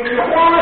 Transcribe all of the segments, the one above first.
requires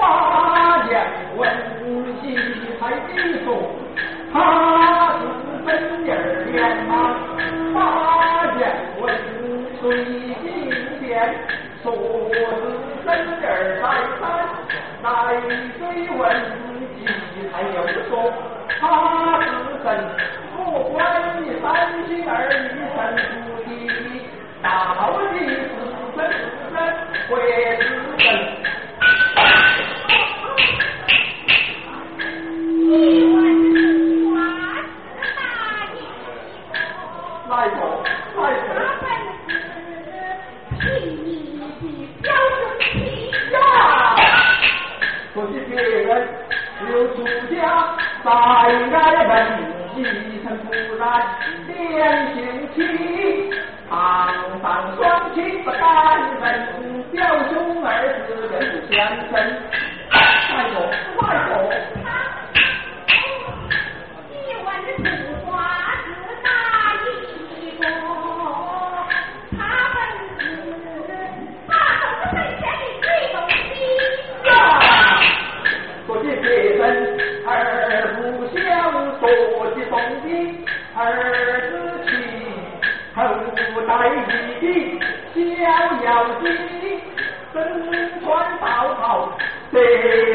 八言文戏还说他是真的变吗？八言文随心变说是真的在山来追问刘主家在安门，一尘不染练行心，堂堂双亲不单门，表兄儿子任相称。小妖精身穿道袍白白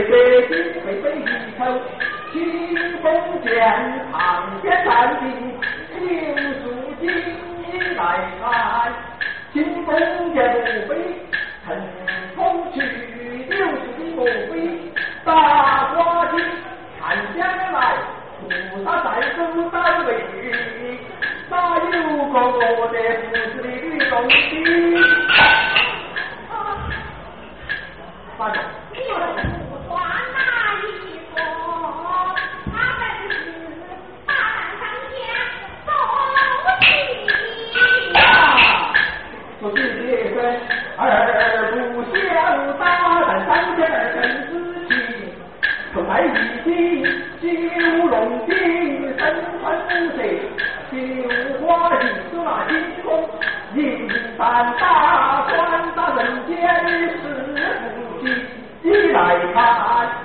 的背背一口清风剑长天战地请祖金来看清风剑不飞龙的。啊，有不传那一说，他本是大胆上天走起。说是结婚儿不孝，大胆上天真自情，从来一经九龙鼎，身穿五色绣花衣，手拿金，胆大，传达人间是福气，你来看。